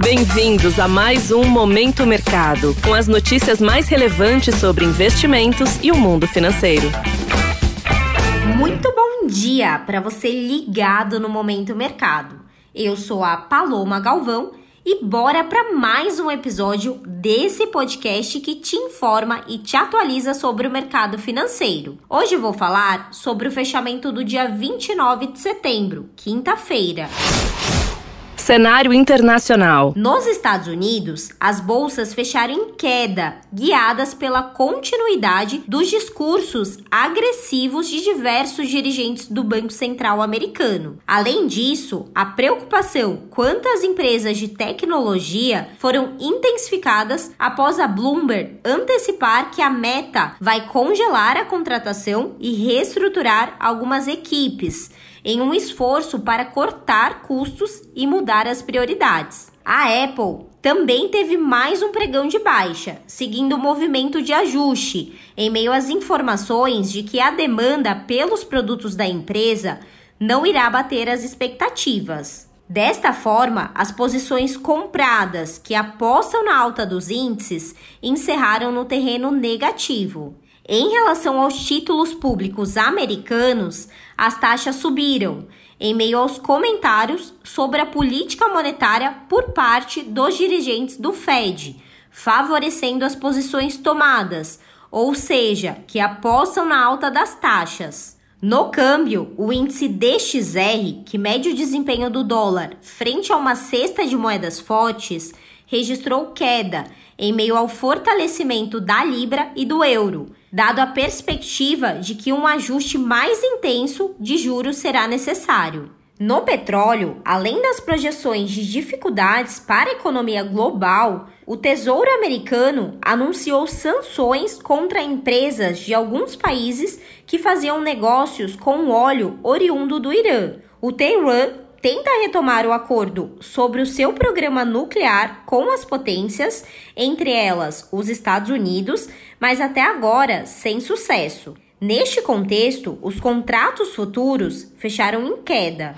Bem-vindos a mais um Momento Mercado, com as notícias mais relevantes sobre investimentos e o mundo financeiro. Muito bom dia para você ligado no Momento Mercado. Eu sou a Paloma Galvão e bora para mais um episódio desse podcast que te informa e te atualiza sobre o mercado financeiro. Hoje vou falar sobre o fechamento do dia 29 de setembro, quinta-feira. Cenário internacional. Nos Estados Unidos, as bolsas fecharam em queda, guiadas pela continuidade dos discursos agressivos de diversos dirigentes do Banco Central americano. Além disso, a preocupação quanto às empresas de tecnologia foram intensificadas após a Bloomberg antecipar que a Meta vai congelar a contratação e reestruturar algumas equipes em um esforço para cortar custos e mudar as prioridades. A Apple também teve mais um pregão de baixa, seguindo o movimento de ajuste, em meio às informações de que a demanda pelos produtos da empresa não irá bater as expectativas. Desta forma, as posições compradas que apostam na alta dos índices encerraram no terreno negativo. Em relação aos títulos públicos americanos, as taxas subiram, em meio aos comentários sobre a política monetária por parte dos dirigentes do Fed, favorecendo as posições tomadas, ou seja, que apostam na alta das taxas. No câmbio, o índice DXR, que mede o desempenho do dólar frente a uma cesta de moedas fortes, registrou queda em meio ao fortalecimento da libra e do euro, dado a perspectiva de que um ajuste mais intenso de juros será necessário. No petróleo, além das projeções de dificuldades para a economia global, o Tesouro Americano anunciou sanções contra empresas de alguns países que faziam negócios com óleo oriundo do Irã. O Tehran tenta retomar o acordo sobre o seu programa nuclear com as potências, entre elas os Estados Unidos, mas até agora sem sucesso. Neste contexto, os contratos futuros fecharam em queda.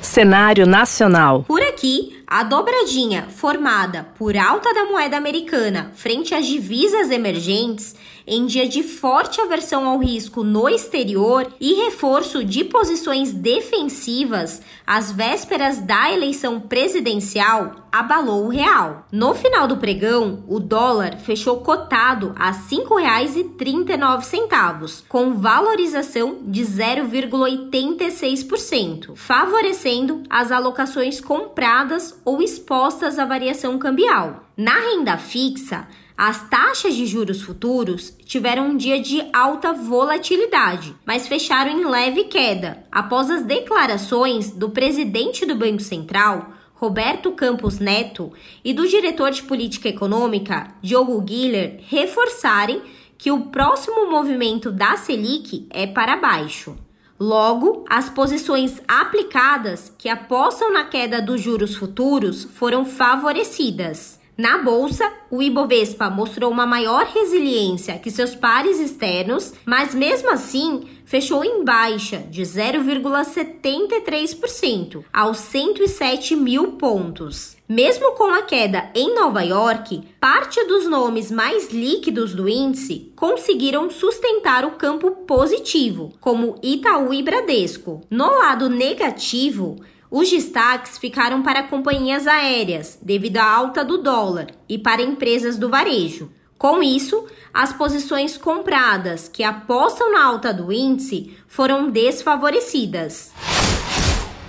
Cenário nacional. Por aqui, a dobradinha formada por alta da moeda americana frente às divisas emergentes em dia de forte aversão ao risco no exterior e reforço de posições defensivas às vésperas da eleição presidencial, abalou o real. No final do pregão, o dólar fechou cotado a R$ 5,39, com valorização de 0,86%, favorecendo as alocações compradas ou expostas à variação cambial. Na renda fixa, as taxas de juros futuros tiveram um dia de alta volatilidade, mas fecharam em leve queda após as declarações do presidente do Banco Central, Roberto Campos Neto, e do diretor de política econômica, Diogo Guiller, reforçarem que o próximo movimento da Selic é para baixo. Logo, as posições aplicadas que apostam na queda dos juros futuros foram favorecidas. Na bolsa, o Ibovespa mostrou uma maior resiliência que seus pares externos, mas mesmo assim fechou em baixa de 0,73% aos 107 mil pontos. Mesmo com a queda em Nova York, parte dos nomes mais líquidos do índice conseguiram sustentar o campo positivo, como Itaú e Bradesco. No lado negativo, os destaques ficaram para companhias aéreas, devido à alta do dólar, e para empresas do varejo. Com isso, as posições compradas que apostam na alta do índice foram desfavorecidas.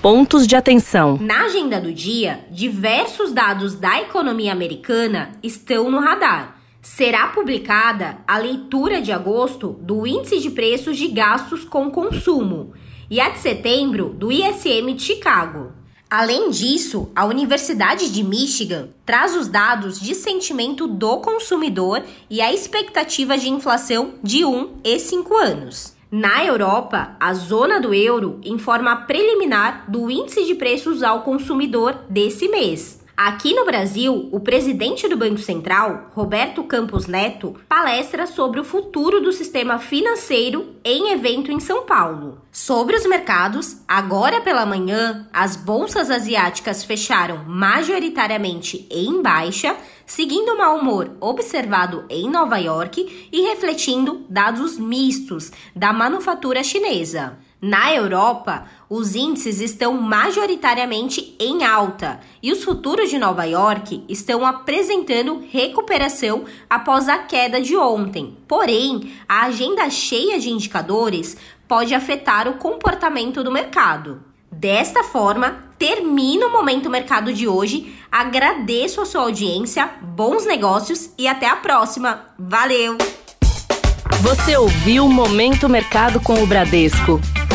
Pontos de atenção. Na agenda do dia, diversos dados da economia americana estão no radar. Será publicada a leitura de agosto do Índice de Preços de Gastos com Consumo e a de setembro do ISM de Chicago. Além disso, a Universidade de Michigan traz os dados de sentimento do consumidor e a expectativa de inflação de 1 e 5 anos. Na Europa, a zona do euro informa a preliminar do índice de preços ao consumidor desse mês. Aqui no Brasil, o presidente do Banco Central, Roberto Campos Neto, palestra sobre o futuro do sistema financeiro em evento em São Paulo. Sobre os mercados, agora pela manhã, as bolsas asiáticas fecharam majoritariamente em baixa, seguindo o mau humor observado em Nova York e refletindo dados mistos da manufatura chinesa. Na Europa, os índices estão majoritariamente em alta e os futuros de Nova York estão apresentando recuperação após a queda de ontem. Porém, a agenda cheia de indicadores pode afetar o comportamento do mercado. Desta forma, termina o Momento Mercado de hoje. Agradeço a sua audiência, bons negócios e até a próxima. Valeu! Você ouviu Momento Mercado com o Bradesco